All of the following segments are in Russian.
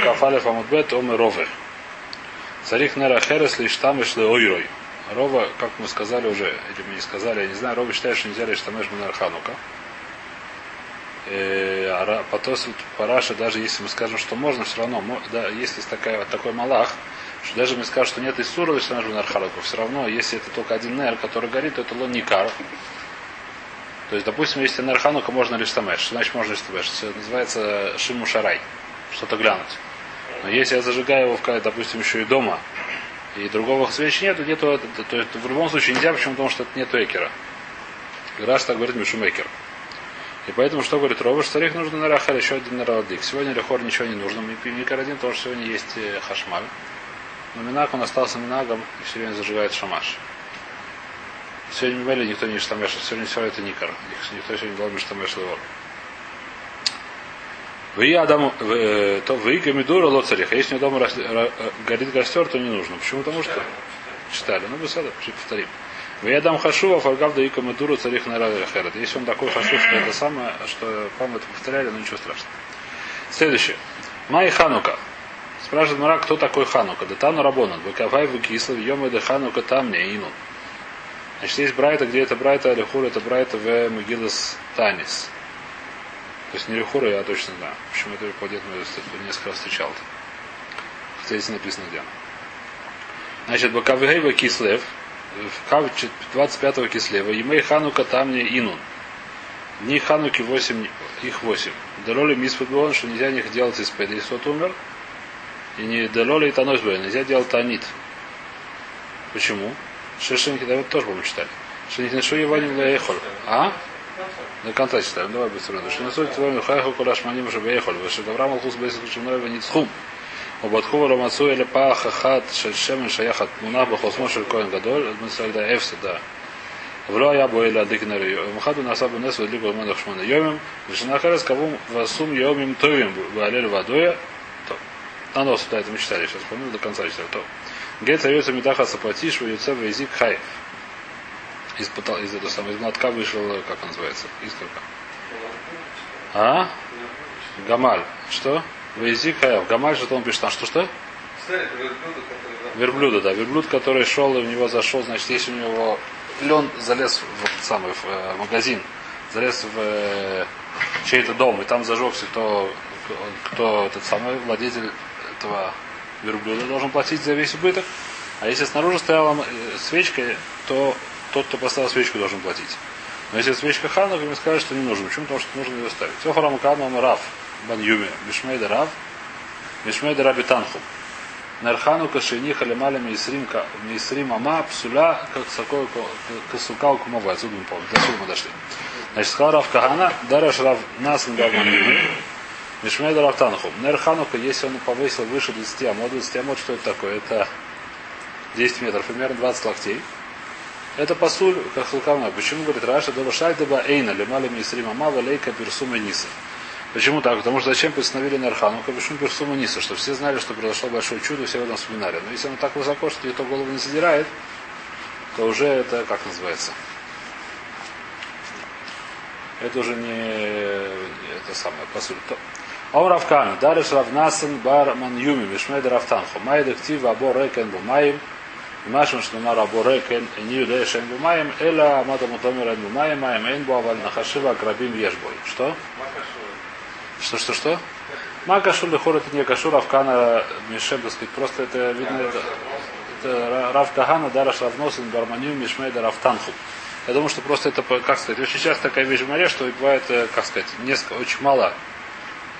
Кафалев Амудбет Омы Ровы. Царих Нера Херес Лиштам и Ойрой. Рова, как мы сказали уже, или мы не сказали, я не знаю, Рова считает, что нельзя Лиштамеш Минар Ханука. А Потос Параша, даже если мы скажем, что можно, все равно, да, если такая, такой малах, что даже мы скажем, что нет Исура Лиштамеш Минар Ханука, все равно, если это только один Нер, который горит, то это лоникар. То есть, допустим, если Нер Ханука можно лишь тамеш, значит можно лишь тамеш. Это называется Шиму Шарай. Что-то глянуть. Но если я зажигаю его, допустим, еще и дома, и другого свечи нету, нету, то, то, то в любом случае нельзя, почему? Потому что это нету экера. Раш так говорит Мишумекер. И поэтому что говорит Робаш? Старик нужно на Рахар еще один на Раладик. Сегодня Лехор ничего не нужно. Микар один, потому что сегодня есть э, хашмаль. Но Минак он остался Минагом и все время зажигает шамаш. Сегодня Мимели никто не штамеш, сегодня все это Никар. Никто сегодня не должен штамеш Левор. Вы Адам, э, то вы Гамидура Лоцарих. Если у дома горит костер, то не нужно. Почему? Потому что читали. Ну, быстрее, повторим. Вы Адам Хашува, Фаргав да Икамидуру Царих на Херет. Если он такой Хашув, что это самое, что, по-моему, это повторяли, но ничего страшного. Следующее. Май Ханука. Спрашивает Мара, кто такой Ханука? Да тану Рабонан. Выкавай выкислов, йома да Ханука там не ину. Значит, есть Брайта, где это Брайта, Алихур, это Брайта в Могилас Танис. То есть не Рихура, я точно знаю. Почему это по дед несколько раз встречал. Хотя здесь написано где. Значит, Бакавгейва Кислев, в Кав 25 Кислева, Емей Ханука там не Инун. Дни Хануки 8, их 8. Далоли Мисфудбон, что нельзя них делать из Педисот умер. И не Далоли и Таносбе, нельзя делать Танит. Почему? Шишинки Давид тоже, по-моему, читали. Шинитиншу Еваним Лаехоль. А? Ну, до конца читаем. Давай быстро. Шинесу твоим хайху кулаш маним шабеехоль. Вышедавра малхус бейсик не ницхум. Обадхува Ромацу или паха хат шельшемен шаяхат мунах бахосмо коин гадоль. Мы сагда эфса, да. Вло я бо или адыкнер Мухаду на сабу несу либо манах шмана йомим. Вишинахарес кавум васум йомим товим. Валель вадуя. Анос, да, это мы читали сейчас, помню, до конца читали. То. Гет союза медаха сапатиш, ваюцев, везик, хайф. Из, из этого самого, из молотка вышел, как он называется, искорка. А? Гамаль. Что? Везик Хайф. Гамаль, что он пишет там, что что? Верблюда, да. Верблюд, который шел, и в него зашел, значит, если у него лен залез в, самый, в э, магазин, залез в э, чей-то дом, и там зажегся, кто, кто этот самый владелец этого верблюда должен платить за весь убыток. А если снаружи стояла свечка, то тот, кто поставил свечку, должен платить. Но если свечка ханука, мне скажут, что не нужно. Почему? Потому что нужно ее ставить. Сохарам Кадмам Рав, Бан Юми, Бишмейда Рав, Бишмейда Раби Танху. Нарханука Шейниха Лемаля Мисрим Ама Псуля, как сокой Касукал Кумава. Отсюда мы помним. До сюда мы дошли. Значит, сказал Рав Кахана, Дараш Рав Насен Бан Юми, Мишмейда Рав Танху. Нерханука, если он повысил выше 20 амод, 20 амод, что это такое? Это 10 метров, примерно 20 локтей. Это посуль, как хлукавна. Почему, говорит Раша, Долошаль деба эйна, лемали мисрима мава лейка персума ниса. Почему так? Потому что зачем постановили Нерханука? Почему персума ниса? Что все знали, что произошло большое чудо, все в этом вспоминали. Но если оно так высоко, что никто голову не задирает, то уже это, как называется? Это уже не это самое, посуль. Ом Равками, Дариш Равнасен Бар Ман Юми, Мишмед Рафтанху, Майд Актив Або Рекен Бумаим, Машин что на Або Рекен, не юдея Шен Бумаим, Эла Амада Мутомир Эн Бумаим, Маем Эн Буаваль Нахашива Акрабим Ешбой. Что? Что, что, что? Макашур Лехор это не Кашур Равкана Мишем, так сказать, просто это видно, это, это Рав Кагана, Дараш Равносен Барманю Мишмейда Рафтанху. Я думаю, что просто это, как сказать, очень часто такая вещь в море, что бывает, как сказать, несколько, очень мало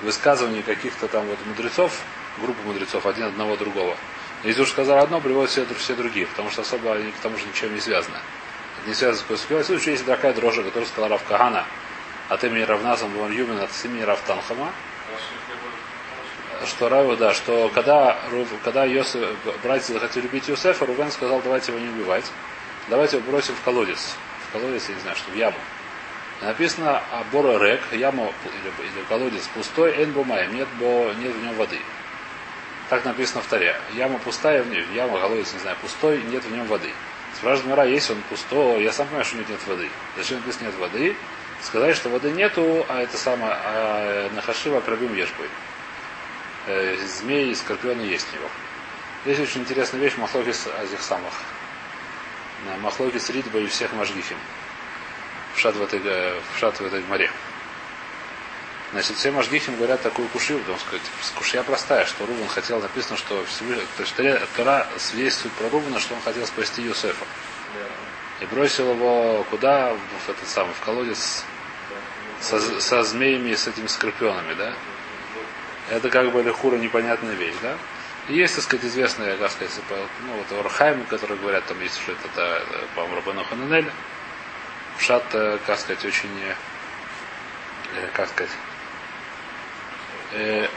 высказываний каких-то там вот мудрецов, группы мудрецов, один одного другого. Если уж сказал одно, приводят все, все другие, потому что особо они к тому же ничем не связаны. Это не связано с Косукой. В случае, если такая дрожжа, которая сказала Рав Кагана, от имени Равназам Вон Юмин, от имени Рав Танхама, что Раву, да, что когда, когда Йосиф, братья захотели убить Юсефа, Рувен сказал, давайте его не убивать, давайте его бросим в колодец. В колодец, я не знаю, что в яму. Написано Абора Рек, яма или, или колодец пустой, Эн Бумаем, нет, бо, нет в нем воды. Так написано в Таре. Яма пустая, яма, колодец, не знаю, пустой, нет в нем воды. Спрашивает Мара, если он пустой, я сам понимаю, что нет, нет воды. Зачем написано нет воды? Сказать, что воды нету, а это самое, а Нахашива Крабим Ешбой. э, змеи и скорпионы есть у него. Здесь очень интересная вещь Махлокис этих самых. Махлокис Ридба и всех Машгифим. В шат в этой, э, в шат в этой море. Значит, все Машгихим говорят такую кушию, потому что кушья простая, что Рубан хотел, написано, что Тора свидетельствует про Рубана, что он хотел спасти Юсефа. И бросил его куда? В этот самый, в колодец со, со змеями, с этими скорпионами, да? Это как бы лихура непонятная вещь, да? И есть, так сказать, известная, как сказать, ну, вот Орхайм, который говорят, там есть, что это, это по-моему, Рабану Хананель. Шат, э, как сказать, очень, э, как сказать, Э,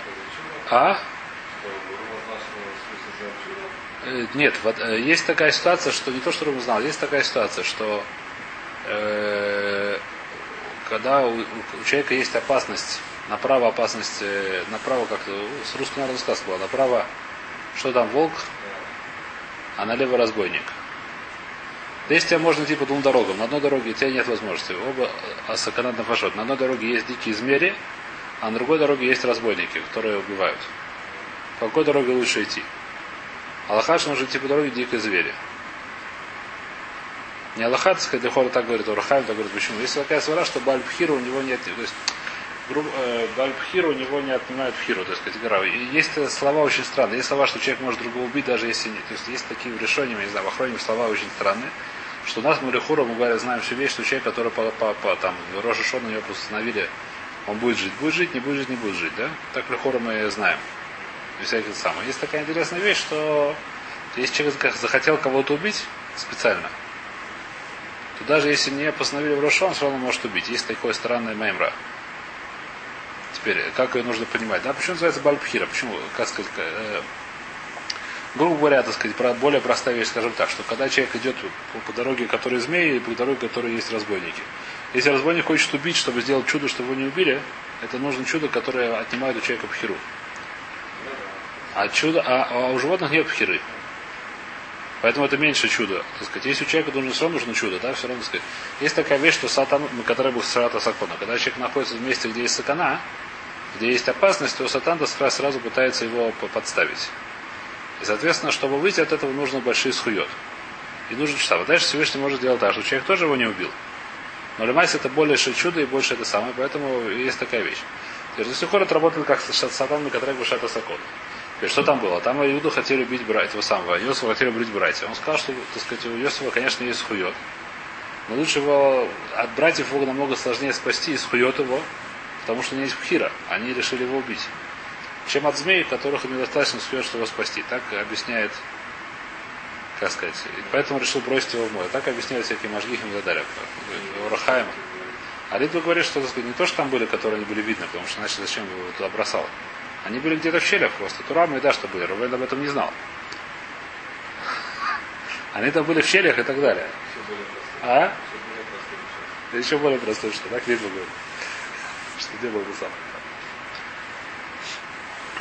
а? Э, нет, вот, э, есть такая ситуация, что не то, что Рубин знал, есть такая ситуация, что э, когда у, у человека есть опасность, направо опасность, э, направо как-то, с русским народом сказка была, направо, что там, волк, а налево разбойник. Здесь тебя можно идти по двум дорогам. На одной дороге у тебя нет возможности. Оба асаканат фашот. На одной дороге есть дикие звери, а на другой дороге есть разбойники, которые убивают. По какой дороге лучше идти? Аллахаш нужно идти по дороге дикой звери. Не Аллахат, сказать, Лехора так говорит, Урахайм так говорит, почему? Если такая свара, что Бальбхира у него нет, то есть э, Бальбхира у него не отнимают Пхиру, то есть категория. И есть слова очень странные. Есть слова, что человек может другого убить, даже если нет. То есть есть такие в решениях, не знаю, в охране слова очень странные. Что у нас мы Лехура, мы говорим, знаем всю вещь, что человек, который по, по, по там, Рожа Шона его установили он будет жить, будет жить, не будет жить, не будет жить, да? Так Лехора мы знаем. И всякие самое. Есть такая интересная вещь, что если человек захотел кого-то убить специально, то даже если не постановили в Рошу, он все равно может убить. Есть такое странное мемра. Теперь, как ее нужно понимать? Да? Почему называется Бальпхира? Почему, как сказать, э, грубо говоря, так сказать, про, более простая вещь, скажем так, что когда человек идет по, по дороге, которая змеи, и по дороге, которой есть разбойники. Если разбойник хочет убить, чтобы сделать чудо, чтобы его не убили, это нужно чудо, которое отнимает у человека пхиру. А, чудо, а, а у животных нет пхиры. Поэтому это меньше чудо. Так сказать. Если у человека нужно все равно нужно чудо, да, все равно так сказать. Есть такая вещь, что сатан, которая будет сарата сакона. Когда человек находится в месте, где есть сатана, где есть опасность, то сатан сразу пытается его подставить. И, соответственно, чтобы выйти от этого, нужно большие схует. И нужно часа. Вот дальше Всевышний может делать так, что человек тоже его не убил. Но Лемайс это больше чудо и больше это самое, поэтому есть такая вещь. То есть Сухор работает как сатан, которых вышата сакон. Что там было? Там Иуду хотели убить братья, его самого, Йосифа хотели убить братья. Он сказал, что, так сказать, у Йосифа, конечно, есть хует. Но лучше его от братьев его намного сложнее спасти и схует его, потому что не есть пхира. Они решили его убить. Чем от змей, которых им недостаточно схует, чтобы его спасти. Так объясняет как сказать, поэтому решил бросить его в море. Так объясняют всякие мажгихим и так далее. Урахаем. А Литва говорит, что сказать, не то, что там были, которые не были видны, потому что значит, зачем его туда бросал. Они были где-то в щелях просто. Турам и да, что были. Рувен об этом не знал. Они там были в щелях и так далее. А? Еще более простой, что так Литва говорит. Что где был бы сам.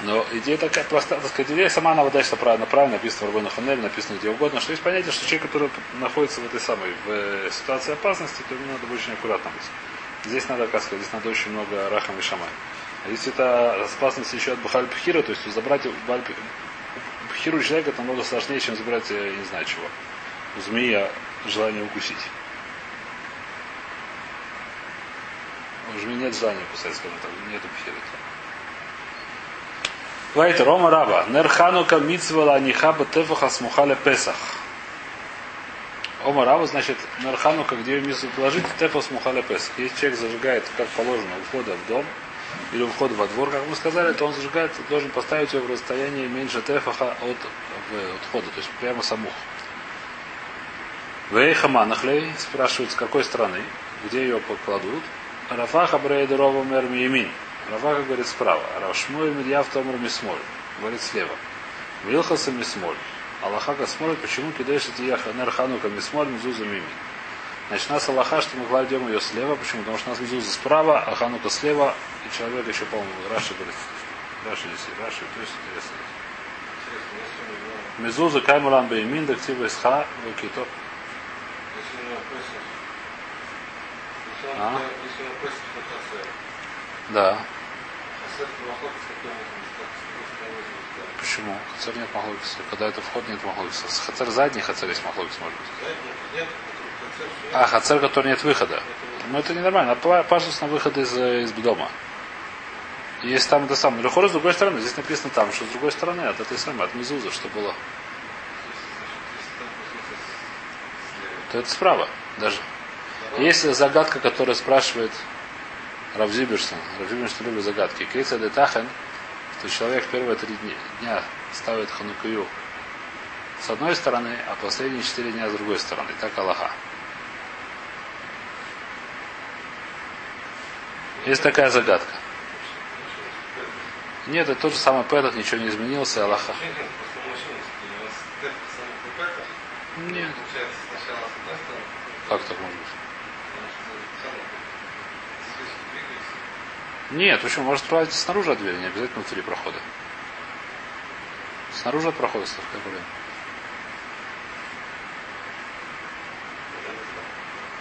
Но идея такая простая, так сказать, идея сама она дальше правильно, правильно написана в Рабану Ханель, написана где угодно, что есть понятие, что человек, который находится в этой самой в э, ситуации опасности, то ему надо очень аккуратным быть. Здесь надо, как сказать, здесь надо очень много рахам и шамай. А если это опасность еще от Бахаль Пхира, то есть забрать Пхиру человека намного сложнее, чем забрать, я не знаю чего. У змеи желание укусить. У змеи нет желания кусать, скажем так, нету Пхира. Вайтер, Рома Раба. Нерханука митцвала нихаба тефаха смухаля песах. Ома Раба, значит, Нерханука, где митцву положить, тефа смухаля песах. Если человек зажигает, как положено, у входа в дом, или у входа во двор, как мы сказали, то он зажигает, должен поставить его в расстоянии меньше тефаха от, от входа, то есть прямо самух. Вейха Манахлей спрашивают, с какой стороны, где ее покладут. Рафаха Брейдерова Мерми Емин. Равака говорит справа. Равшмуй Мильяв Томар Мисмоль. Говорит слева. Вилхаса Мисмоль. Аллахака смотрит, почему кидаешь эти яханер ханука Мисмоль Мизуза Мими. Значит, нас Аллаха, что мы кладем ее слева. Почему? Потому что у нас Мизуза справа, а Ханука слева. И человек еще, по-моему, Раши говорит. Раши здесь, Раши, то есть интересно. Мизуза Каймуран Беймин, Дактива Исха, Вакито. А? Да. Почему? Хацер нет махлокиса. Когда это вход, нет махлокиса. Хацер задний, хацер есть махлокис, может быть. А, хацер, который нет выхода. Ну это ненормально. А пажус на выход из, из дома. Есть там это самое. Лехора с другой стороны. Здесь написано там, что с другой стороны, от этой самой, от Мизуза, что было. То это справа даже. Есть загадка, которая спрашивает Равзиберсон. Равзиберсон любит загадки. Кейца де Тахен, что человек первые три дня ставит ханукую с одной стороны, а последние четыре дня с другой стороны. Так Аллаха. Есть такая загадка. Нет, это тот же самый Петах, ничего не изменился, Аллаха. Нет. Как так может быть? Нет, почему? Может справить снаружи от двери, не обязательно внутри прохода. Снаружи от прохода, какая проблема?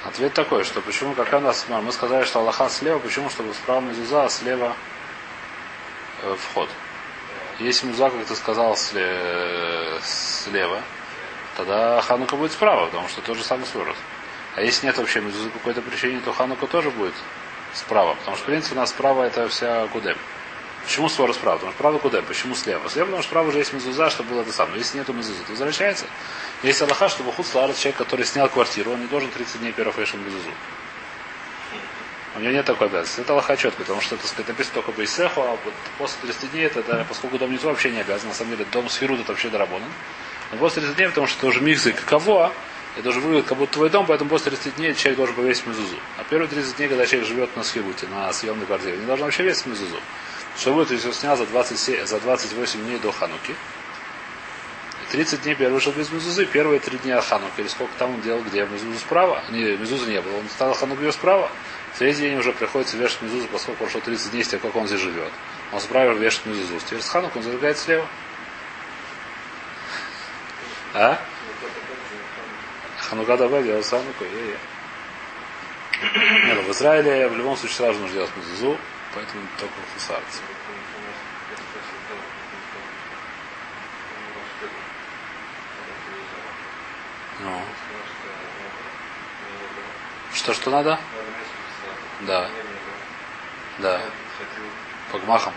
Ответ такой, что почему, как у нас, мы сказали, что Аллаха слева, почему, чтобы справа мезуза, а слева э, вход. Если мезуза, как ты сказал, слева, тогда Ханука будет справа, потому что тот же самый сворот. А если нет вообще мезузы по какой-то причине, то Ханука тоже будет справа. Потому что, в принципе, у нас справа это вся Кудем. Почему свора справа? Потому что справа Кудем. Почему слева? Слева, потому что справа уже есть мезуза, чтобы было это самое. Если нету мезузы, то возвращается. Есть Аллаха, чтобы худ человек, который снял квартиру, он не должен 30 дней первого фэшн мезузу. У него нет такой обязанности. Это Аллаха четко, потому что это сказать, написано только Бейсеху, а вот после 30 дней, это, да, поскольку дом внизу вообще не обязан, на самом деле дом с Фирут это вообще доработан. Но после 30 дней, потому что это уже миксы каково, это уже выглядит как будто твой дом, поэтому после 30 дней человек должен повесить мезузу. А первые 30 дней, когда человек живет на схируте, на съемной квартире, не должен вообще весить мезузу. Что будет, если он снял за, 27, за 28 дней до Хануки? 30 дней первый вышел без мезузы, первые три дня Хануки, или сколько там он делал, где мезузу справа, не, мезузы не было, он стал Хануки справа, в третий день уже приходится вешать мезузу, поскольку прошло 30 дней с тех, как он здесь живет. Он справа вешает мезузу. Теперь с Ханук он задвигает слева. А? Ханука добавил, е, е. Нет, в Израиле в любом случае сразу нужно делать мезузу, поэтому только хусарцы. Ну. Что, что надо? Да. Да. По гмахам.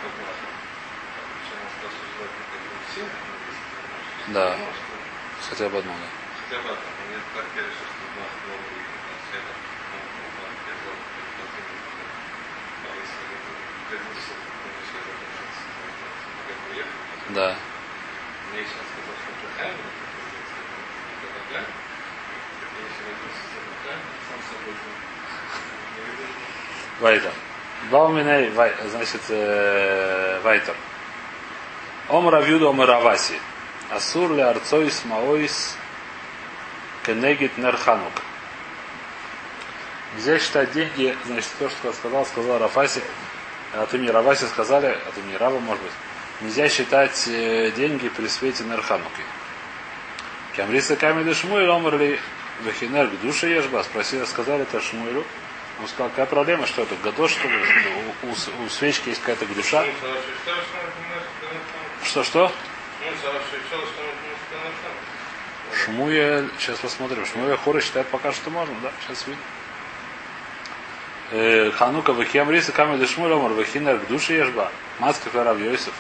Да. Хотя бы одно, да. Хотя бы новый Да. Мне сейчас сказал, что Вайтер. Бауминей, значит, э, Вайтер. Ом Равюду Ом Раваси. Асур ли арцойс маойс кенегит нерханук. Нельзя считать деньги, значит, то, что сказал, сказал Рафаси, от имени Раваси сказали, от имени Рава, может быть, нельзя считать э, деньги при свете Нерхануки. Камриса Камиды Шмуэль омерли Вахинер к душе ешба. Спросили, сказали это Шмуэлю. Он сказал, какая проблема, что это гадош, что у, у, у свечки есть какая-то душа. Что, что? Шмуя, сейчас посмотрим. Шмуя Хора считает пока что можно, да? Сейчас видим. Э, Ханука Вахиам Риса Камеды Шмуэль Омар Вахинер к душе ешба. Маска Рав Йосиф.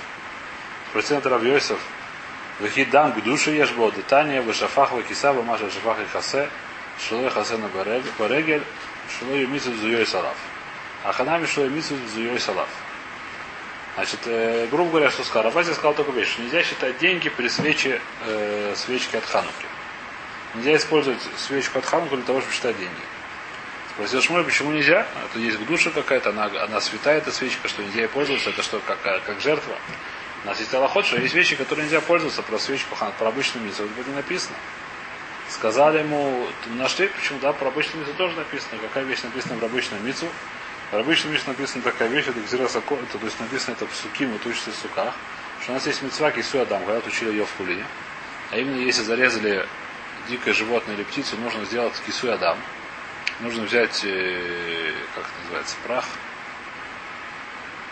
Спросил Рав Йосиф. Вахидам к душе ешбо, детание, вышафах, вакиса, маша шафах и хасе, шилой хасе на барегель, шилой юмицу зуей салав. А ханами шилой юмицу зуей салав. Значит, э, грубо говоря, что сказал? Рафаси сказал только вещь. Нельзя считать деньги при свече, э, свечке от Хануки. Нельзя использовать свечку от Хануки для того, чтобы считать деньги. Спросил Шмуль, почему нельзя? Это есть душа какая-то, она, она святая, эта свечка, что нельзя ей пользоваться, это что, как, как жертва. У нас есть аллахот, что есть вещи, которые нельзя пользоваться, про свечку, про обычную. Это будет не написано. Сказали ему, нашли, почему, да, про обычную мису тоже написано. Какая вещь написана про обычную мису? Про обычную мису написана такая вещь, это это, то есть написано это в суки, мы учится в суках. Что у нас есть митцва кису адам, когда учили ее в хулине. А именно, если зарезали дикое животное или птицу, нужно сделать кису адам. Нужно взять, э, как это называется, прах.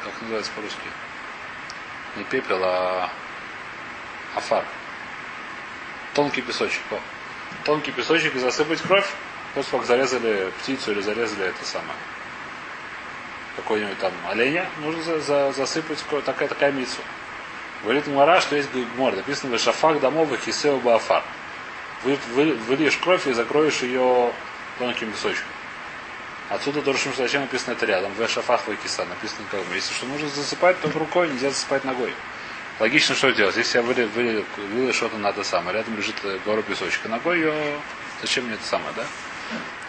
Как называется по-русски? не пепел, а Афар. Тонкий песочек. Тонкий песочек и засыпать кровь, после как зарезали птицу или зарезали это самое. Какой-нибудь там оленя, нужно за, за, засыпать такая, такая мицу. Говорит Мара, что есть гмор. Написано в шафах домов и хисео баафар. Вы, вы, выльешь кровь и закроешь ее тонким песочком. Отсюда Доршим, зачем написано это рядом. В шафах выкиса написано как вместе. Что нужно засыпать только рукой, нельзя засыпать ногой. Логично, что делать? Если я вылил, вылил, вылил что-то надо самое, рядом лежит гора песочка, ногой ее, зачем мне это самое, да?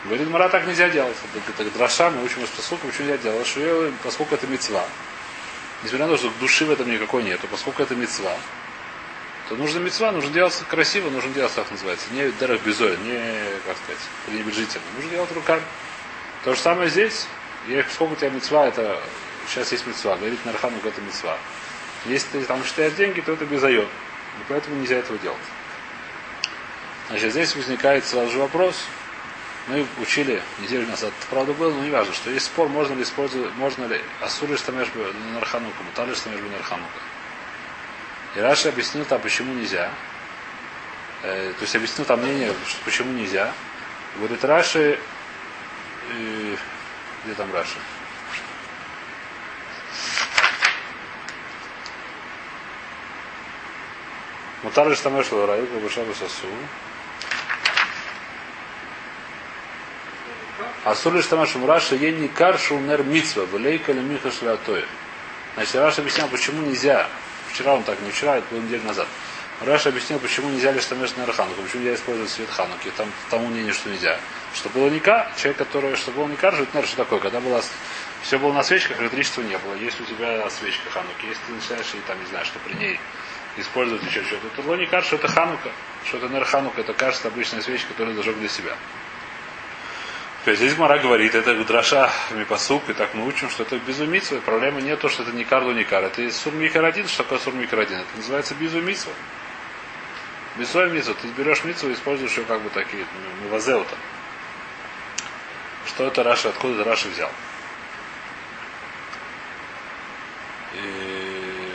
Говорит, Мара так нельзя делать. Это, это дроша, мы учим из посылка, почему нельзя делать, ее, поскольку это мецва. Несмотря на то, что души в этом никакой нету, поскольку это мецва, то нужно мецва, нужно делать красиво, нужно делать, как называется, не дерах безой, не, как сказать, пренебрежительно. Нужно делать руками. То же самое здесь. Я, поскольку у тебя мецва, это сейчас есть мецва, говорит Нархану, это мецва. Если ты там считаешь деньги, то это безайон. И поэтому нельзя этого делать. Значит, здесь возникает сразу же вопрос. Мы учили неделю назад, правда было, но не важно, что есть спор, можно ли использовать, можно ли асур лишь тамеш нарханука, мутар лишь тамеш нарханука. И Раша объяснил там, почему нельзя. Э, то есть объяснил там мнение, почему нельзя. Говорит, Раши, э, где там Раши? Мутар лишь тамеш лараю, как сосу. Асур лишь тамаш Раша ени каршу нер митсва, влейка ли миха шлятоя. Значит, Раша объяснял, почему нельзя. Вчера он так, не вчера, это было неделю назад. Раша объяснил, почему нельзя лишь тамеш на Хануку, почему нельзя использовать свет Хануки. Там тому мнение, что нельзя. Что было ника, человек, который, что было ника, жить, что такое, когда было все было на свечках, электричества не было. Есть у тебя свечка Хануки, если ты начинаешь, и там, не знаю, что при ней использовать еще что-то, то лони что это Ханука, что это Нер Ханука, это кажется обычная свечка, которую зажег для себя. То есть здесь Мара говорит, это дроша мипасук, и так мы учим, что это безумицва. Проблема не то, что это не карлу, не кар. Это сурмикар один, что такое сурмикар один. Это называется безумицва. Безумицва мицва. Ты берешь мицву и используешь ее как бы такие, ну, вазеута. Что это Раша, откуда это Раша взял? И...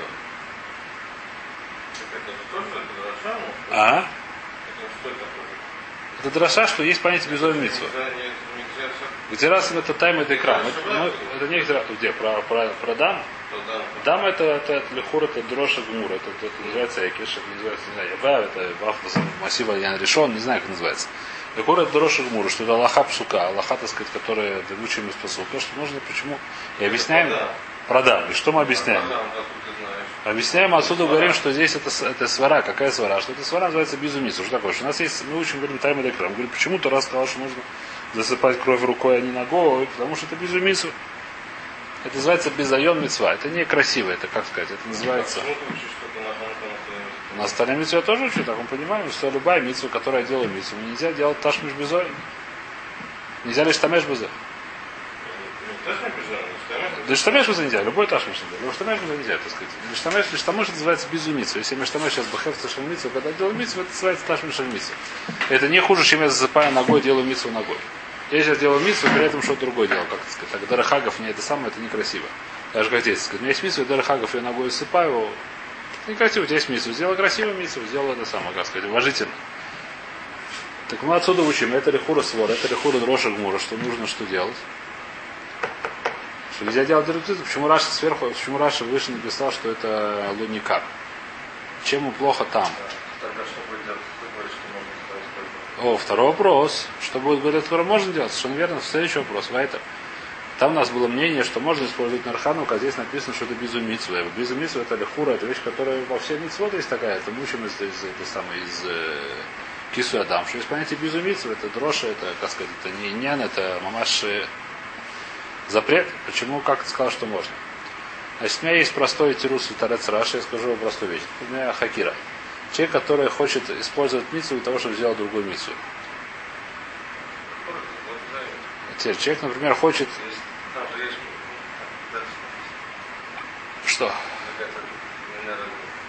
А? Это дроша, что есть понятие безумия. Где раз это тайм это экран. Это, ну, это не где? Про, про, про дам? Дам это, это, это лихур, это дроша гмур, это, это, называется якиш, это называется, не знаю, яба, это ваф, массива ян решен, не знаю, как называется. Лихур это дроша гмур, что это Аллаха псука, Аллаха, так сказать, которая выучим из посука, что нужно, почему. И объясняем, продам. И что мы объясняем? Объясняем отсюда, говорим, что здесь это, это свара. Какая свара? Что это свара называется безумица. Что такое? Что у нас есть, мы учим, говорим, тайм Мы говорим, почему то раз сказал, что нужно засыпать кровь рукой, а не ногой, потому что это безумицу. Это называется безайон мецва. Это не красиво, это как сказать, это называется... На остальные митцвы я тоже учу, так мы понимаем, что любая митцва, которая делает митцву, нельзя делать ташмиш безой. Нельзя лишь тамеш безой. Да штамеш уже нельзя, любой ташмиш нельзя. Но штамеш уже нельзя, так сказать. Штамеш, штамеш называется безумицу. Если мы штамеш сейчас бахефта шальмицу, когда делаю мицу, это называется ташмиш шальмицу. Это не хуже, чем я засыпаю ногой, делаю мицу ногой. Я сейчас делаю мицу, при этом что-то другое делал, как сказать. Так Дарахагов не это самое, это некрасиво. Даже как здесь у меня есть мицу, Дарахагов я ногой засыпаю, некрасиво, у тебя есть мицу. Сделал красивую мицу, сделал это самое, как сказать, уважительно. Так мы отсюда учим, это рехура свор, это рехура дроша гмура, что нужно что делать. Что нельзя делать дерутизм. Почему Раша сверху, почему Раша выше написал, что это луникар? Чем ему плохо там? О, второй вопрос. Что будет говорить, который можно делать? Совершенно верно. Следующий вопрос. Вайтер. Там у нас было мнение, что можно использовать нархану, а здесь написано, что это безумицва. Безумицва это лихура, это вещь, которая во всем митцвот есть такая. Это мы учим из, из, из, самой, из э, кису Адам. Что есть понятие безумицва, это дроша, это, как сказать, это не нян, это мамаш э, запрет. Почему, как ты сказал, что можно? Значит, у меня есть простой тирус тарец Раша, я скажу вам простую вещь. У меня хакира. Человек, который хочет использовать мицу для того, чтобы сделать другую мицу. Человек, например, хочет... Что?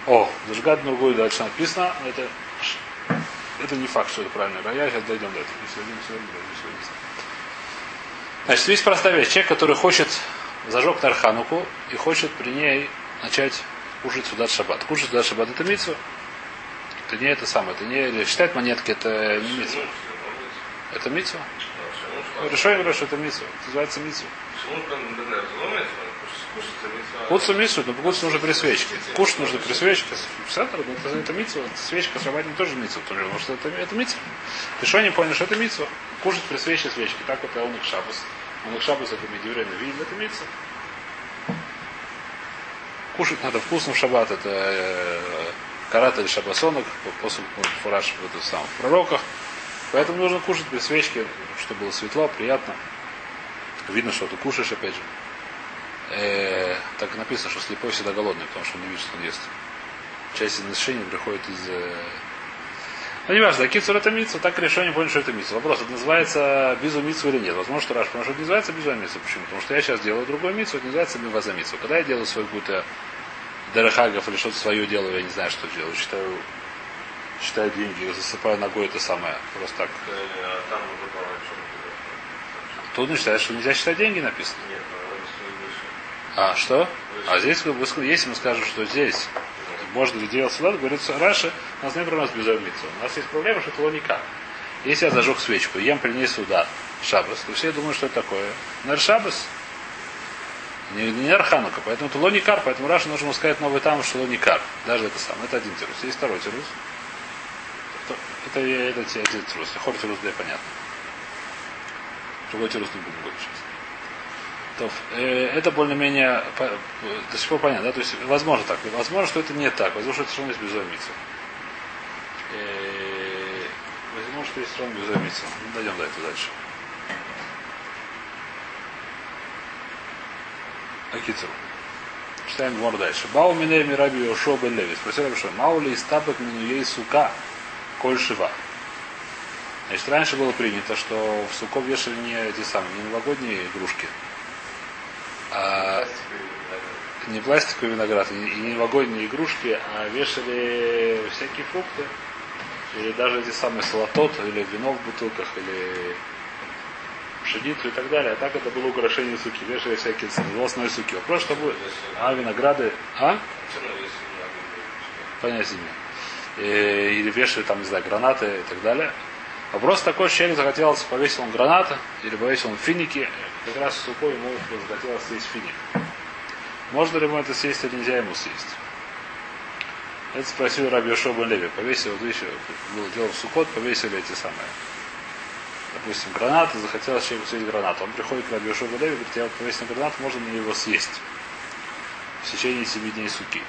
О, зажигать другую дальше написано. Это, это не факт, что это правильно. Я сейчас дойдем до этого. Сегодня, сегодня, сегодня. Значит, есть простая вещь. Человек, который хочет зажег Тархануку и хочет при ней начать кушать сюда шаббат. Кушать сюда шаббат это митсва. Это не это самое, это не считать монетки, это не митсва. Это митсва? Решение говорю, что это митсва. Это называется митсва. Куцу митсу, но куцу нужно при свечке. Кушать нужно при свечке. Псатор, это, это митсва. Свечка срабатывает тоже митсва. Потому что это, это митсва. Решение понял, что это митсва. Кушать при свече свечки. Так вот он их шабас. Он их шабас это медиврей видим, это митсва. Кушать надо вкусно в шаббат. Это э, карат или шабасонок, после фураж в, это сам, в пророках. Поэтому нужно кушать без свечки, чтобы было светло, приятно. Видно, что ты кушаешь, опять же. Э, так написано, что слепой всегда голодный, потому что он не видит, что он ест. Часть изначения приходит из... Э... Ну, не важно, кицур это митсу, так решение понял, что это митсу. Вопрос, это называется бизу митсу или нет. Возможно, что Раш, потому что это называется бизу митсу. Почему? Потому что я сейчас делаю другой митсу, это называется миваза митсу. Когда я делаю свою какую-то Дарахагов или что-то свое делаю, я не знаю, что делаю. Считаю, считаю деньги, засыпаю ногой это самое. Просто так. Тут не считаешь, что нельзя считать деньги написано. А что? А здесь, если мы скажем, что здесь можно ли делать салат, говорится Раша, у нас нет проблем с безумицей. У нас есть проблема, что это никак. Если я зажег свечку, ем принес сюда шабас, то все думают, что это такое. Нар шабас, не, не арханука, поэтому это лоникар, поэтому Раша нужно сказать новый там, что лоникар. Даже это самое. Это один тирус. Есть второй тирус. Это, это, это, это один тирус. Хор тирус, да, понятно. Другой тирус не будем говорить сейчас. То, э, это более-менее до сих пор понятно, да? То есть, возможно так. Возможно, что это не так. Возможно, что это есть безумица. Э, возможно, что есть безумица. Ну, дойдем до этого дальше. Акицу. Читаем Гмор дальше. Бау миней мираби Йошо бен Леви. Спросил Раби Маули из табак мину ей сука коль шива. Значит, раньше было принято, что в суко вешали не эти самые, не новогодние игрушки, а не пластиковый виноград, и не новогодние игрушки, а вешали всякие фрукты, или даже эти самые салатот, или вино в бутылках, или пшеницу и так далее. А так это было украшение суки. Вешали всякие волосной суки. Вопрос, что будет? А, винограды. А? Понятия не Или вешали там, не знаю, гранаты и так далее. Вопрос такой, что человек захотелось, повесил он гранаты, или повесил он финики, как раз сухой ему захотелось съесть финик. Можно ли ему это съесть или нельзя ему съесть? Это спросил Раби Шоба Леви. Повесил, вот видишь, было дело в Сукот, повесили эти самые допустим, гранаты, захотелось человеку съесть гранату. Он приходит к Рабиошу Гадеви и говорит, я вот повесил гранат, можно мне его съесть в течение 7 дней суки.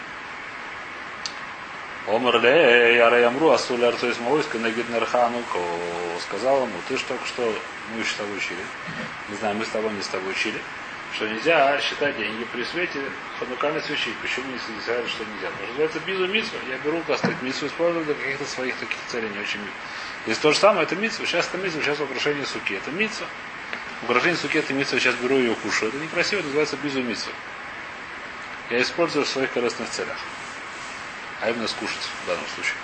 Омар ле, я раямру, асуля арцу из Мауиска, нагид нархануко, сказал ему, ты что только что, мы еще с тобой учили, не знаю, мы с тобой не с тобой учили, что нельзя считать деньги при свете ханукальной свечи. Почему не сказали, что нельзя? Потому что называется бизу митсу. Я беру, как сказать, использую для каких-то своих таких целей, не очень если то же самое, это митсва. Сейчас это митсва, сейчас украшение суки. Это митсва. Украшение суки это митсва, сейчас беру ее кушаю. Это некрасиво, это называется безу митсва. Я использую в своих корыстных целях. А именно скушать в данном случае.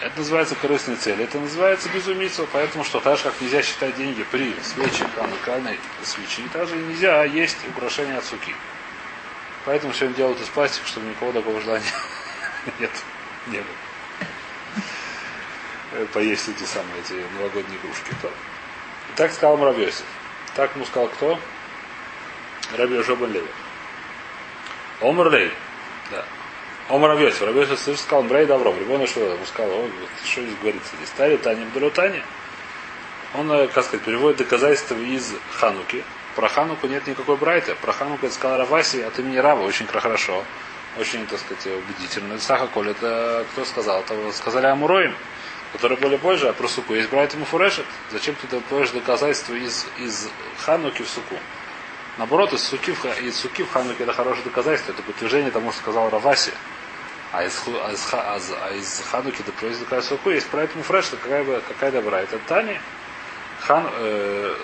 Это называется корыстные цели. Это называется безумицу, поэтому что так же, как нельзя считать деньги при свече, ханукальной свечи, так же нельзя есть украшения от суки. Поэтому все делают из пластика, чтобы никого такого желания нет, не было. Э, поесть эти самые эти новогодние игрушки. То. Так сказал Муравьесов. Так ему сказал кто? Раби Йошобан Леви. Омар Лей. Да. Омар Равьесов. Равьесов слышал, сказал, Брей Давром. Ребенок что ему сказал, что здесь говорится здесь? Тари Таня Бдалютани. Он, э, как сказать, переводит доказательства из Хануки. Про Хануку нет никакой брайта. Про Хануку это сказал Раваси от имени Рава. Очень хорошо. Очень, так сказать, убедительно. Саха Коль, это кто сказал? Это сказали Амуроим которые были позже, а про суку есть брать ему фурешет. Зачем ты даешь доказательства из, из хануки в суку? Наоборот, из суки, в, из суки в хануке это хорошее доказательство, это подтверждение тому, что сказал Раваси. А из, а из, а из, а из хануки это приводит доказательство суку, есть про это муфреш, какая, бы, какая добра. Это Тани, хан, э,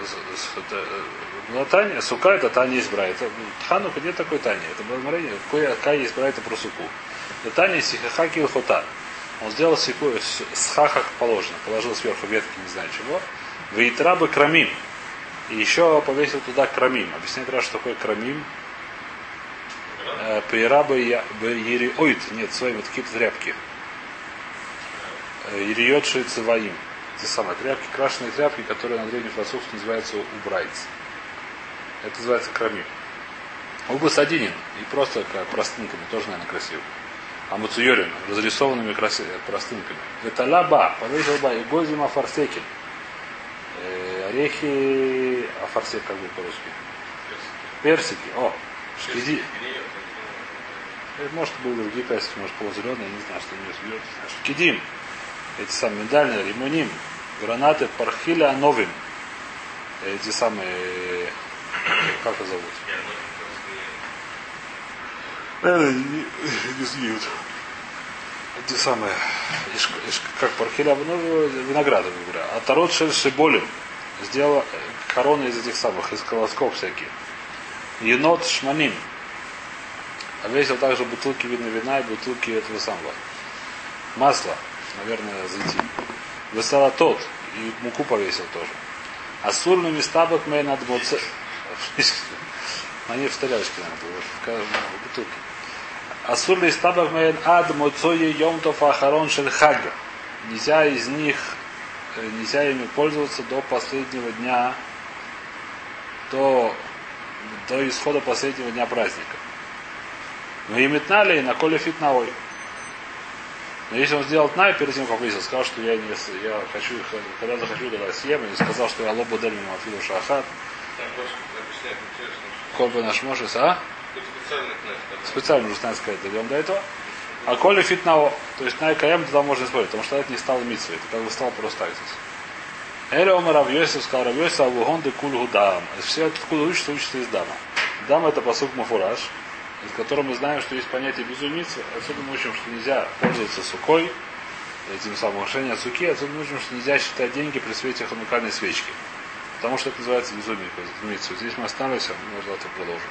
ну, Таня, сука это Таня есть бра. Это, ханука нет такой Тани. Это благодарение, какая есть бра, это про суку. Это Таня сихахаки хота. Он сделал секу с хахах положено. Положил сверху ветки, не знаю чего. Вейтрабы крамим. И еще повесил туда крамим. Объясняет раз, что такое крамим. Пейрабы ериойт. Нет, своими какие-то тряпки. Ириот Шейцеваим. Те самые тряпки, крашеные тряпки, которые на древнем французском называются убрайц. Это называется крами. Уба садинин. И просто простынками, тоже, наверное, красиво. А муцуйорин, разрисованными краси... простынками. Веталяба, повесил ба, и гозима фарсекин. Э, орехи, а фарсек как будет по-русски? Персики. О, шкиди. Э, Может, был другие персики, может, я не знаю, что у него сбьет. Шкидим. Эти самые миндальные, римоним. Гранаты пархиля новым. Эти самые, э, как это зовут? Наверное, не, не. Эти самые, как пархиля, ну, виноградом, говоря. А тарот шиболин сделал э, короны из этих самых, из колосков всяких. Енот шманим. А весил также бутылки вина вина и бутылки этого самого. Масла, наверное, зайти. Высала тот. И муку повесил тоже. А сурну местабок мэй над моце... Они в тарелочке, наверное, было, в ка- в бутылке. Асур ли стабак мэн ад моцое йомтов ахарон шель хаг. Нельзя из них, э, нельзя ими пользоваться до последнего дня, до, до исхода последнего дня праздника. Но и метнали на коле фитнаой. Но если он сделал тнай, перед тем, как высел, сказал, что я, не, я хочу, их, когда захочу, тогда съем, и сказал, что я лобу дельму афилу шахат, колбы наш можешь, а? Специально нужно сказать, дойдем до этого. А коли фитнао, то есть на КМ тогда можно спорить, потому что это не стало митсвой, это как бы стало просто айтис. Эля Омар Равьёсев сказал Равьёсев Авугон де Куль Гудам. Все откуда учатся, учатся из Дама. Дам это посук Мафураж, из которого мы знаем, что есть понятие безумицы. Отсюда мы учим, что нельзя пользоваться сукой, этим самым решением суки. Отсюда мы учим, что нельзя считать деньги при свете ханукальной свечки. Потому что это называется безумие, безумица. Здесь мы остановимся, мы завтра продолжим.